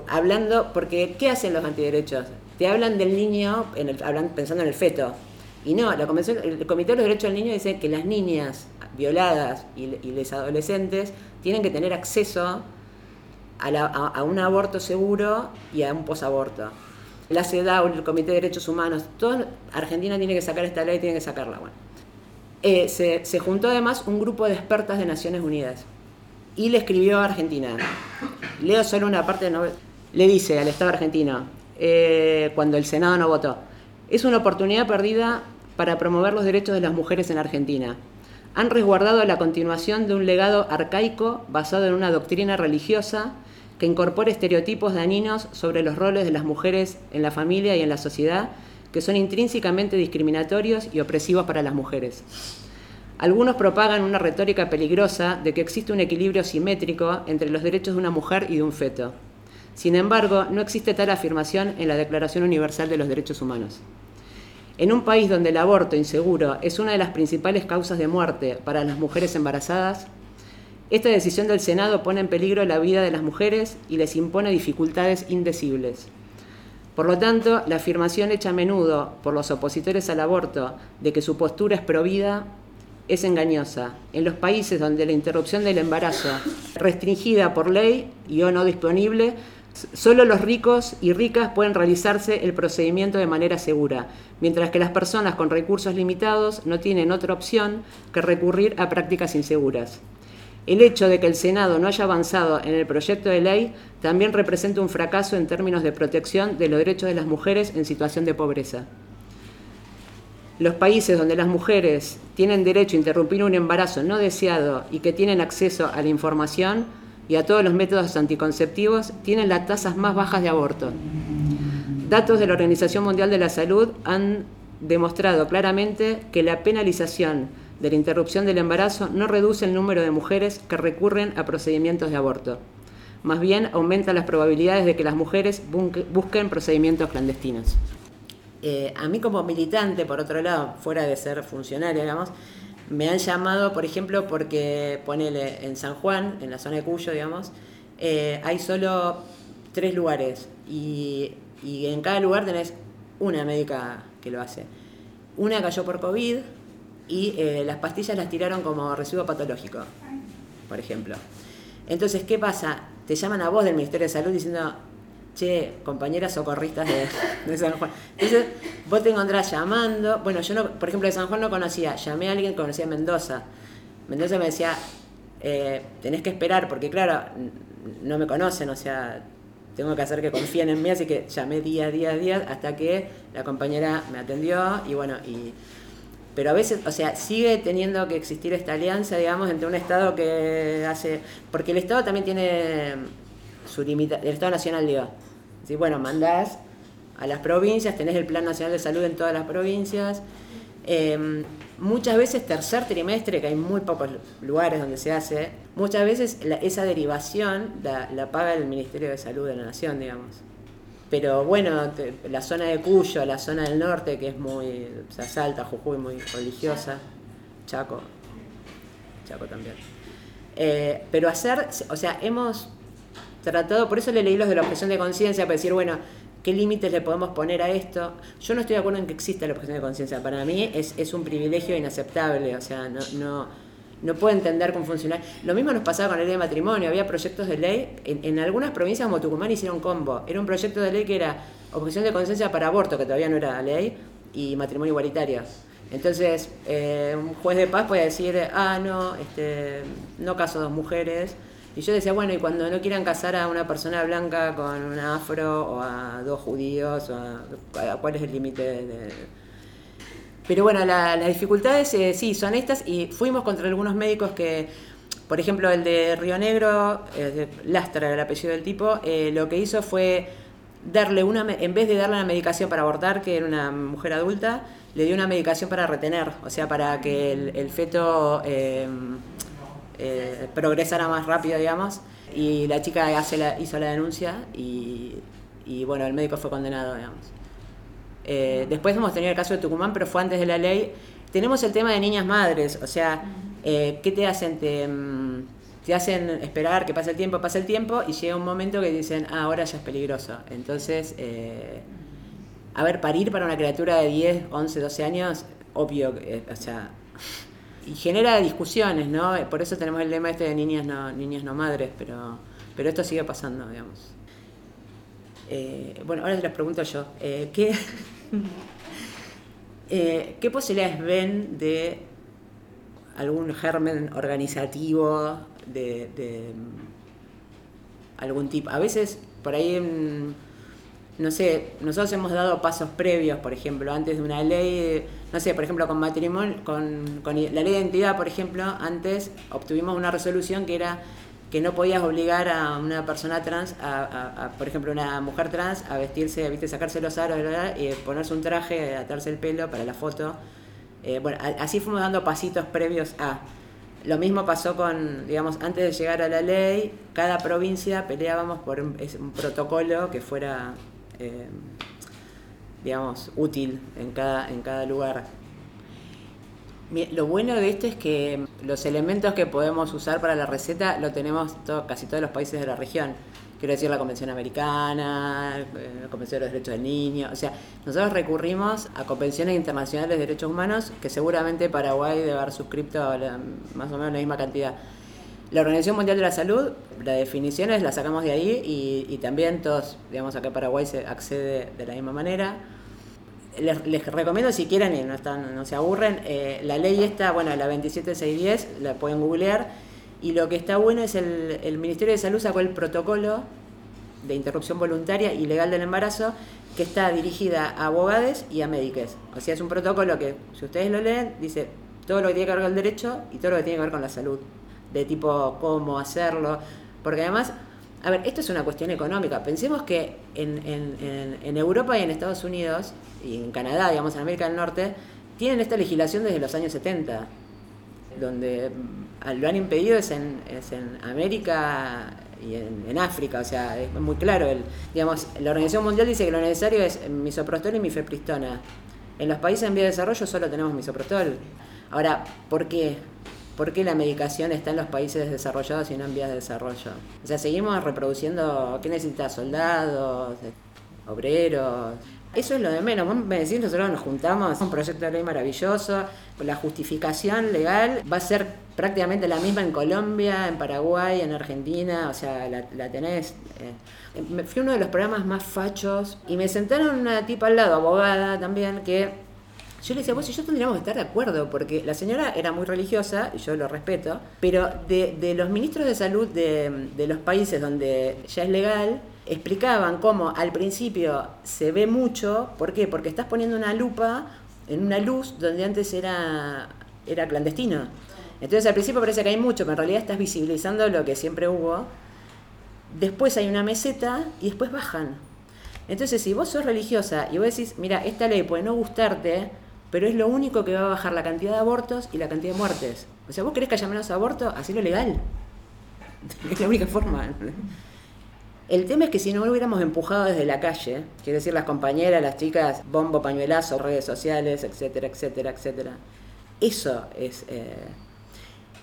hablando, porque ¿qué hacen los antiderechos? Te hablan del niño en el- hablan, pensando en el feto. Y no, la convención, el Comité de los Derechos del Niño dice que las niñas violadas y, y los adolescentes tienen que tener acceso a, la- a- un aborto seguro y a un posaborto. La CEDAW, el Comité de Derechos Humanos, todo, Argentina tiene que sacar esta ley, tiene que sacarla. Bueno. Eh, se, se juntó además un grupo de expertas de Naciones Unidas y le escribió a Argentina. Leo solo una parte, no- le dice al Estado argentino, eh, cuando el Senado no votó, es una oportunidad perdida para promover los derechos de las mujeres en Argentina. Han resguardado la continuación de un legado arcaico basado en una doctrina religiosa que incorpora estereotipos dañinos sobre los roles de las mujeres en la familia y en la sociedad que son intrínsecamente discriminatorios y opresivos para las mujeres. Algunos propagan una retórica peligrosa de que existe un equilibrio simétrico entre los derechos de una mujer y de un feto. Sin embargo, no existe tal afirmación en la Declaración Universal de los Derechos Humanos. En un país donde el aborto inseguro es una de las principales causas de muerte para las mujeres embarazadas, esta decisión del Senado pone en peligro la vida de las mujeres y les impone dificultades indecibles. Por lo tanto, la afirmación hecha a menudo por los opositores al aborto de que su postura es provida es engañosa. En los países donde la interrupción del embarazo restringida por ley y o no disponible, solo los ricos y ricas pueden realizarse el procedimiento de manera segura, mientras que las personas con recursos limitados no tienen otra opción que recurrir a prácticas inseguras. El hecho de que el Senado no haya avanzado en el proyecto de ley también representa un fracaso en términos de protección de los derechos de las mujeres en situación de pobreza. Los países donde las mujeres tienen derecho a interrumpir un embarazo no deseado y que tienen acceso a la información y a todos los métodos anticonceptivos tienen las tasas más bajas de aborto. Datos de la Organización Mundial de la Salud han demostrado claramente que la penalización de la interrupción del embarazo no reduce el número de mujeres que recurren a procedimientos de aborto. Más bien aumenta las probabilidades de que las mujeres busquen procedimientos clandestinos. Eh, a mí como militante, por otro lado, fuera de ser funcionaria, digamos, me han llamado, por ejemplo, porque ponele en San Juan, en la zona de Cuyo, digamos, eh, hay solo tres lugares y, y en cada lugar tenés una médica que lo hace. Una cayó por COVID y eh, las pastillas las tiraron como residuo patológico, por ejemplo. Entonces, ¿qué pasa? Te llaman a vos del Ministerio de Salud diciendo, che, compañeras socorristas de, San Juan. Entonces, vos te encontrás llamando. Bueno, yo, no, por ejemplo, de San Juan no conocía. Llamé a alguien que conocía Mendoza. Mendoza me decía, eh, tenés que esperar, porque claro, no me conocen, o sea, tengo que hacer que confíen en mí, así que llamé día, día, día, hasta que la compañera me atendió y bueno, y pero a veces, o sea, sigue teniendo que existir esta alianza, digamos, entre un Estado que hace... Porque el Estado también tiene su limita... El Estado Nacional, digo. Sí, bueno, mandás a las provincias, tenés el Plan Nacional de Salud en todas las provincias. Eh, muchas veces tercer trimestre, que hay muy pocos lugares donde se hace, muchas veces esa derivación la, la paga el Ministerio de Salud de la Nación, digamos. Pero bueno, la zona de Cuyo, la zona del norte, que es muy, o sea, Salta, Jujuy, muy religiosa, Chaco, Chaco también. Eh, pero hacer, o sea, hemos tratado, por eso le leí los de la objeción de conciencia, para decir, bueno, ¿qué límites le podemos poner a esto? Yo no estoy de acuerdo en que exista la objeción de conciencia, para mí es, es un privilegio inaceptable, o sea, no, no, no puedo entender cómo funciona. Lo mismo nos pasaba con la ley de matrimonio, había proyectos de ley, en, en algunas provincias como Tucumán hicieron combo, era un proyecto de ley que era objeción de conciencia para aborto, que todavía no era ley, y matrimonio igualitario. Entonces, eh, un juez de paz puede decir, ah, no, este, no caso dos mujeres, Y yo decía, bueno, y cuando no quieran casar a una persona blanca con un afro o a dos judíos, o a, ¿cuál es el límite de, Pero bueno, las dificultades eh, sí son estas y fuimos contra algunos médicos que, por ejemplo, el de Río Negro, eh, Lastra el apellido del tipo, eh, lo que hizo fue darle una, en vez de darle una medicación para abortar, que era una mujer adulta, le dio una medicación para retener, o sea, para que el, feto eh, eh, progresara más rápido, digamos. Y la chica hace hizo la denuncia y, bueno, el médico fue condenado, digamos. Eh, después hemos tenido el caso de Tucumán, pero fue antes de la ley. Tenemos el tema de niñas madres, o sea, ¿qué te hacen? Te, mm, hacen esperar que pase el tiempo, pase el tiempo y llega un momento que dicen, ah, ahora ya es peligroso. Entonces, eh, a ver, parir para una criatura de 10, 11, 12 años, obvio, eh, o sea, y genera discusiones, ¿no? Por eso tenemos el lema este de niñas no, niñas no madres, pero, pero esto sigue pasando, digamos. Eh, bueno, ahora les pregunto yo, ¿qué, ¿qué posibilidades ven de algún germen organizativo de, algún tipo. A veces por ahí, no sé, nosotros hemos dado pasos previos, por ejemplo, antes de una ley, no sé, por ejemplo, con matrimonio, con, con la ley de identidad, por ejemplo, antes obtuvimos una resolución que era que no podías obligar a una persona trans, a, por ejemplo, una mujer trans, a vestirse, ¿viste? sacarse los aros y ponerse un traje, atarse el pelo para la foto. Eh, bueno, así fuimos dando pasitos previos a. Lo mismo pasó con, digamos, antes de llegar a la ley, cada provincia peleábamos por un, protocolo que fuera, eh, digamos, útil en cada, en cada lugar. Lo bueno de esto es que los elementos que podemos usar para la receta lo tenemos casi todos los países de la región quiero decir la Convención Americana, eh, la Convención de los Derechos del Niño, o sea, nosotros recurrimos a convenciones internacionales de derechos humanos que seguramente Paraguay debe haber suscrito más o menos la misma cantidad. La Organización Mundial de la Salud, las definiciones las sacamos de ahí y, también todos, digamos, acá en Paraguay se accede de la misma manera. Les, recomiendo si quieren y no, están, no se aburren, eh, la ley esta, bueno, la 27610, la pueden googlear y lo que está bueno es el, el Ministerio de Salud sacó el protocolo de interrupción voluntaria y legal del embarazo que está dirigida a abogados y a médicos. O sea, es un protocolo que, si ustedes lo leen, dice todo lo que tiene que ver con el derecho y todo lo que tiene que ver con la salud. De tipo cómo hacerlo. Porque además, a ver, esto es una cuestión económica. Pensemos que en, en, en Europa y en Estados Unidos, y en Canadá, digamos, en América del Norte, tienen esta legislación desde los años 70 donde mm, lo han impedido es en, es en América y en, África, o sea, es muy claro. El, digamos, la Organización Mundial dice que lo necesario es misoprostol y mifepristona. En los países en vía de desarrollo solo tenemos misoprostol. Ahora, ¿por qué? ¿Por qué la medicación está en los países desarrollados y no en vías de desarrollo? O sea, seguimos reproduciendo, ¿qué necesita? Soldados, obreros. Eso es lo de menos. Vos me decís, nosotros nos juntamos, un proyecto de ley maravilloso, la justificación legal va a ser prácticamente la misma en Colombia, en Paraguay, en Argentina, o sea, la, tenés. Eh. Fui uno de los programas más fachos y me sentaron una tipa al lado, abogada también, que yo le decía, vos y yo tendríamos que estar de acuerdo, porque la señora era muy religiosa, y yo lo respeto, pero de, los ministros de salud de, de los países donde ya es legal, explicaban cómo al principio se ve mucho, ¿por qué? Porque estás poniendo una lupa en una luz donde antes era, era clandestino. Entonces al principio parece que hay mucho, pero en realidad estás visibilizando lo que siempre hubo. Después hay una meseta y después bajan. Entonces si vos sos religiosa y vos decís, mira, esta ley puede no gustarte, pero es lo único que va a bajar la cantidad de abortos y la cantidad de muertes. O sea, vos querés que haya menos abortos, lo legal. Es la única forma. El tema es que si no lo hubiéramos empujado desde la calle, quiero decir las compañeras, las chicas, bombo, pañuelazo, redes sociales, etcétera, etcétera, etcétera. Eso es... Eh,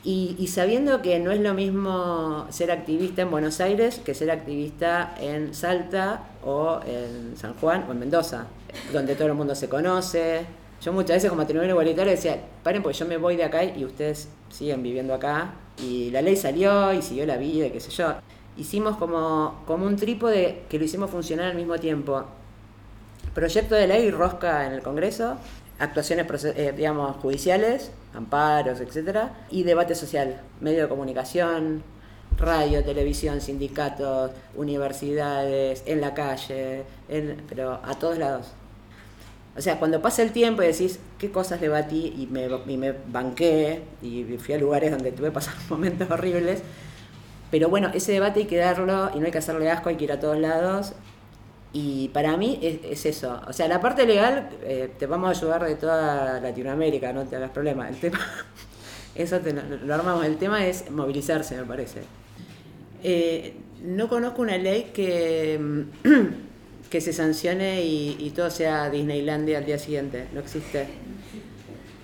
y, sabiendo que no es lo mismo ser activista en Buenos Aires que ser activista en Salta o en San Juan o en Mendoza, donde todo el mundo se conoce. Yo muchas veces como matrimonio igualitario decía, paren porque yo me voy de acá y ustedes siguen viviendo acá. Y la ley salió y siguió la vida, qué sé yo hicimos como, como un trípode que lo hicimos funcionar al mismo tiempo. Proyecto de ley rosca en el Congreso, actuaciones eh, digamos, judiciales, amparos, etcétera, y debate social, medio de comunicación. radio, televisión, sindicatos, universidades, en la calle, pero a todos lados. O sea, cuando pasa el tiempo y decís qué cosas debatí y me, y me banqué y fui a lugares donde tuve pasar momentos horribles, pero bueno, ese debate hay que darlo y no hay que hacerle asco, hay que ir a todos lados. Y para mí es, eso. O sea, la parte legal eh, te vamos a ayudar de toda Latinoamérica, no te hagas problema. El tema, eso te, lo armamos. El tema es movilizarse, me parece. Eh, no conozco una ley que, que se sancione y, todo sea Disneylandia al día siguiente. No existe.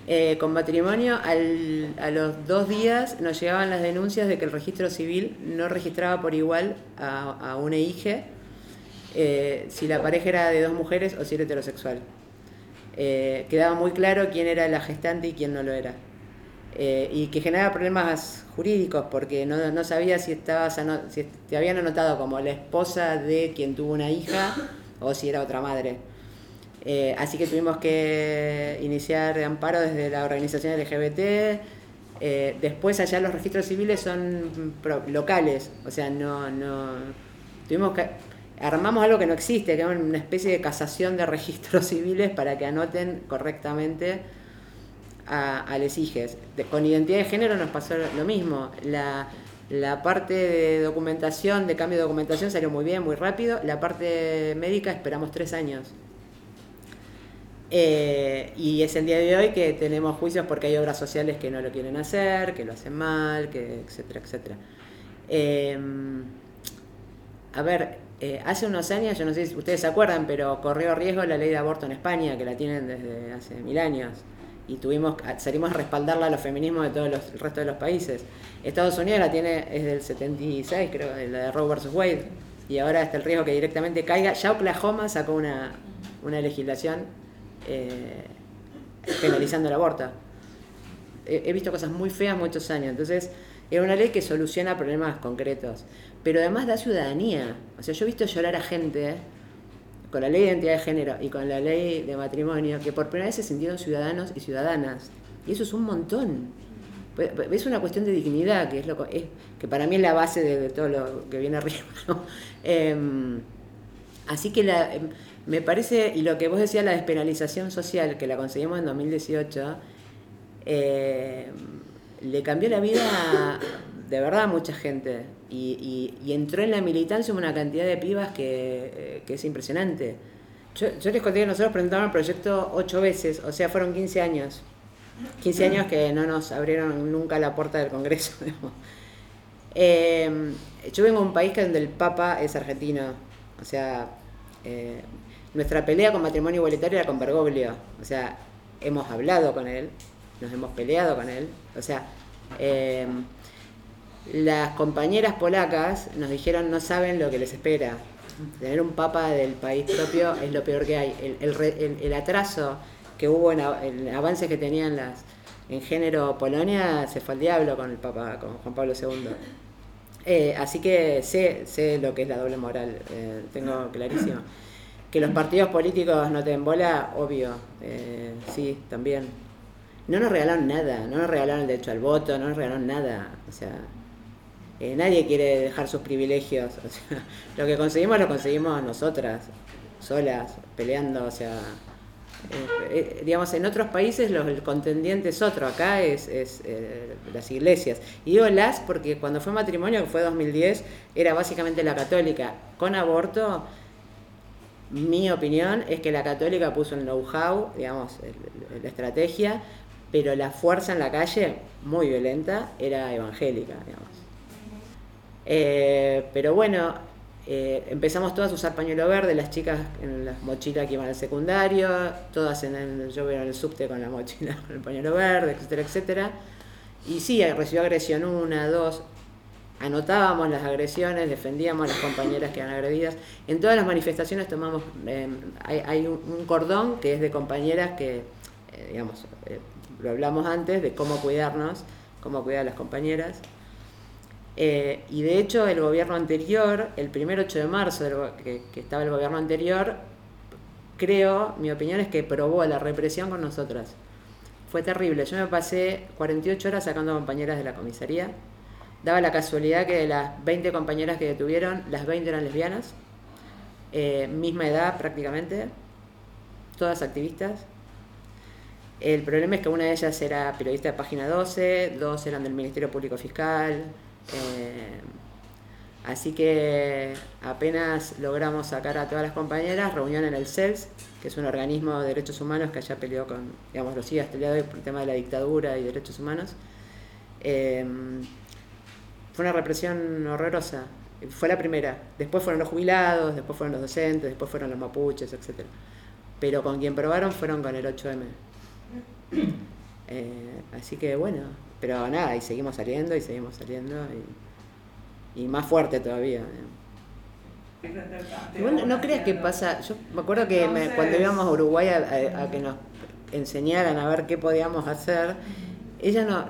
Eh, con matrimonio, a los dos días nos llegaban las denuncias de que el registro civil no registraba por igual a, a una hija eh, si la pareja era de dos mujeres o si era heterosexual. Eh, quedaba muy claro quién era la gestante y quién no lo era. Eh, y que generaba problemas jurídicos porque no, sabía si, estabas si te habían anotado como la esposa de quien tuvo una hija o si era otra madre. así que tuvimos que iniciar amparo desde la organización LGBT. después allá los registros civiles son locales, o sea, no, no tuvimos que armamos algo que no existe, que es una especie de casación de registros civiles para que anoten correctamente a, a hijes. con identidad de género nos pasó lo mismo. La, parte de documentación, de cambio de documentación salió muy bien, muy rápido. La parte médica esperamos tres años. Eh, y es el día de hoy que tenemos juicios porque hay obras sociales que no lo quieren hacer, que lo hacen mal, que etcétera, etcétera. Eh, a ver, eh, hace unos años, yo no sé si ustedes se acuerdan, pero corrió riesgo la ley de aborto en España, que la tienen desde hace mil años. Y tuvimos, salimos a respaldarla a los feminismos de todo el resto de los países. Estados Unidos la tiene, es del 76, creo, la de Roe vs. Wade. Y ahora está el riesgo que directamente caiga. Ya Oklahoma sacó una, legislación eh, penalizando el aborto. he visto cosas muy feas muchos años. Entonces, es una ley que soluciona problemas concretos pero además da ciudadanía. O sea, yo he visto llorar a gente con la ley de identidad de género y con la ley de matrimonio que por primera vez se sintieron ciudadanos y ciudadanas. Y eso es un montón. Es una cuestión de dignidad, que es lo es, que para mí es la base de, todo lo que viene arriba. Em, así que la, em, me parece, y lo que vos decías, la despenalización social, que la conseguimos en 2018, em, le cambió la vida de verdad mucha gente y, entró en la militancia una cantidad de pibas que, eh, es impresionante. Yo, les conté que nosotros presentamos el proyecto ocho veces, o sea, fueron 15 años. 15 años que no nos abrieron nunca la puerta del Congreso. Em, yo vengo de un país donde el Papa es argentino, o sea, eh, nuestra pelea con matrimonio igualitario era con Bergoglio, o sea, hemos hablado con él, nos hemos peleado con él, o sea, em, las compañeras polacas nos dijeron no saben lo que les espera. Tener un papa del país propio es lo peor que hay. El, atraso que hubo en, el avance que tenían las en género Polonia se fue al diablo con el papa, con Juan Pablo II. Eh, así que sé, sé lo que es la doble moral, eh, tengo clarísimo. Que los partidos políticos no te bola, obvio, eh, sí, también. No nos regalaron nada, no nos regalaron el derecho al voto, no nos regalaron nada. O sea, eh, nadie quiere dejar sus privilegios. lo que conseguimos lo conseguimos nosotras, solas, peleando. O sea, eh, eh, digamos, en otros países los, el contendiente es otro, acá es, las iglesias. Y digo las porque cuando fue matrimonio, que fue 2010, era básicamente la católica. Con aborto, mi opinión es que la católica puso el know-how, digamos, la estrategia, pero la fuerza en la calle, muy violenta, era evangélica, digamos. Eh, pero bueno, eh, empezamos todas a usar pañuelo verde, las chicas en las mochilas que iban al secundario, todas en el, yo en el subte con la mochila con el pañuelo verde, etcétera, etcétera. Y sí, recibió agresión una, dos, anotábamos las agresiones, defendíamos a las compañeras que eran agredidas. En todas las manifestaciones tomamos, eh, hay, un, cordón que es de compañeras que, digamos, lo hablamos antes, de cómo cuidarnos, cómo cuidar a las compañeras. Eh, y de hecho el gobierno anterior, el primer 8 de marzo que, estaba el gobierno anterior, creo, mi opinión es que probó la represión con nosotras. Fue terrible. Yo me pasé 48 horas sacando compañeras de la comisaría. daba la casualidad que de las 20 compañeras que detuvieron, las 20 eran lesbianas, eh, misma edad prácticamente, todas activistas. El problema es que una de ellas era periodista de Página 12, dos eran del Ministerio Público Fiscal. Eh, así que apenas logramos sacar a todas las compañeras, reunión en el CELS, que es un organismo de derechos humanos que allá peleó con, digamos, los sigue hasta hoy por el tema de la dictadura y derechos humanos. Eh, fue una represión horrorosa. Fue la primera. Después fueron los jubilados, después fueron los docentes, después fueron los mapuches, etc. Pero con quien probaron fueron con el 8M. Eh, así que bueno, pero nada, y seguimos saliendo y seguimos saliendo y, más fuerte todavía. no creas que pasa, yo me acuerdo que cuando íbamos a Uruguay a, que nos enseñaran a ver qué podíamos hacer, ellas no,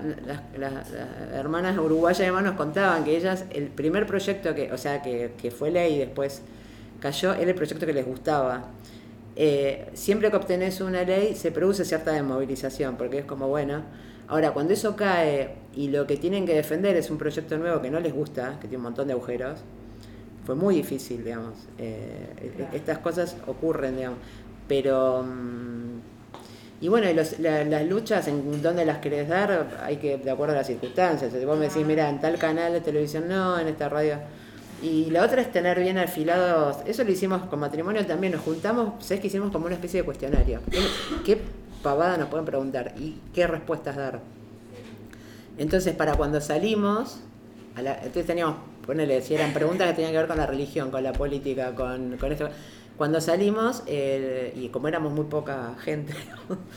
las, hermanas uruguayas además nos contaban que ellas, el primer proyecto que, o sea, que, que fue ley y después cayó, era el proyecto que les gustaba. Eh, siempre que obtenés una ley se produce cierta desmovilización, porque es como, bueno, ahora cuando eso cae y lo que tienen que defender es un proyecto nuevo que no les gusta, que tiene un montón de agujeros, fue muy difícil, digamos. Eh, estas cosas ocurren, digamos. Pero... Mm, y bueno, y las luchas, ¿en dónde las querés dar? Hay que, de acuerdo a las circunstancias. Si vos me decís, mira, en tal canal de televisión no, en esta radio y la otra es tener bien afilados, eso lo hicimos con matrimonio también, nos juntamos, ¿sabes que hicimos como una especie de cuestionario? ¿Qué, pavada nos pueden preguntar y qué respuestas dar? Entonces, para cuando salimos, entonces teníamos, ponele, si eran preguntas que tenían que ver con la religión, con la política, con, con esto. Cuando salimos, y como éramos muy poca gente,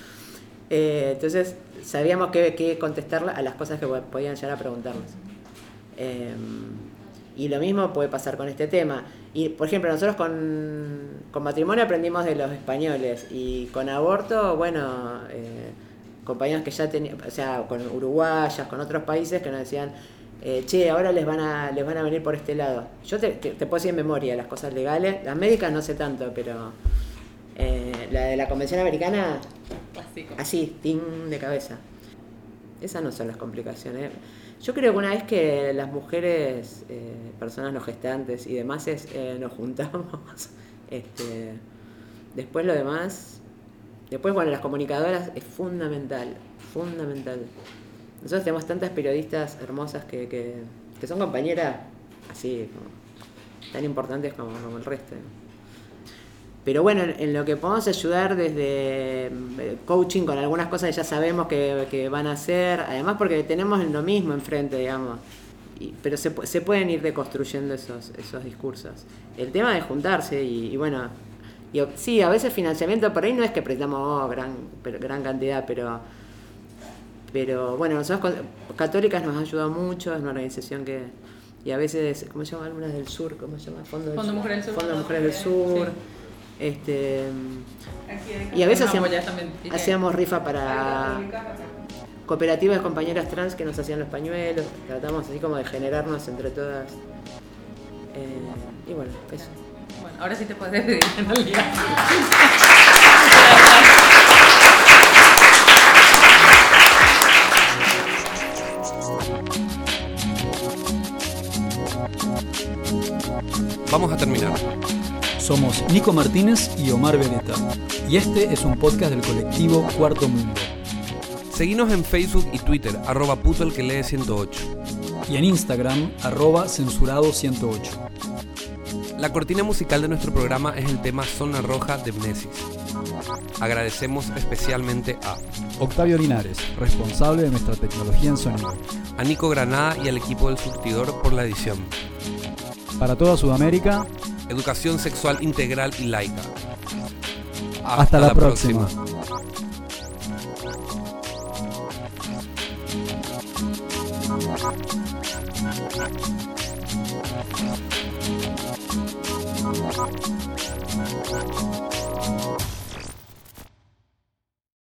eh, entonces sabíamos qué, qué contestar a las cosas que podían llegar a preguntarnos. Em, y lo mismo puede pasar con este tema. Y, por ejemplo, nosotros con, matrimonio aprendimos de los españoles y con aborto, bueno, eh, compañeros que ya tenían, o sea, con uruguayas, con otros países que nos decían, eh, che, ahora les van, a, les van a venir por este lado. Yo te, te, puedo decir en memoria las cosas legales, las médicas no sé tanto, pero eh, la de la Convención Americana, así, ting de cabeza. Esas no son las complicaciones. Yo creo que una vez que las mujeres, eh, personas no gestantes y demás eh, nos juntamos, este, después lo demás, después bueno, las comunicadoras es fundamental, fundamental. Nosotros tenemos tantas periodistas hermosas que, que, son compañeras así, tan importantes como el resto. Pero bueno, en, lo que podemos ayudar desde eh, coaching con algunas cosas que ya sabemos que, van a hacer, además porque tenemos lo mismo enfrente, digamos. pero se, se, pueden ir deconstruyendo esos, esos discursos. El tema de juntarse y, bueno, y, sí, a veces financiamiento por ahí no es que prestamos oh, gran, gran cantidad, pero pero bueno, nosotros Católicas nos ha ayudado mucho, es una organización que, y a veces, ¿cómo se llama? Algunas del sur, ¿cómo se llama? Fondo, Fondo Mujeres del Sur. Fondo Mujeres del Sur. Este, y a veces hacíamos, rifa para cooperativas de compañeras trans que nos hacían los pañuelos, tratamos así como de generarnos entre todas. Eh, y bueno, eso. Bueno, ahora sí te puedes despedir en realidad. Vamos a terminar. Somos Nico Martínez y Omar Beneta, y este es un podcast del colectivo Cuarto Mundo. Seguinos en Facebook y Twitter, arroba puto el que lee 108. Y en Instagram, arroba censurado 108. La cortina musical de nuestro programa es el tema Zona Roja de Mnesis. Agradecemos especialmente a Octavio Linares, responsable de nuestra tecnología en sonido. A Nico Granada y al equipo del surtidor por la edición. Para toda Sudamérica, educación sexual integral y laica. Hasta, la, próxima. próxima.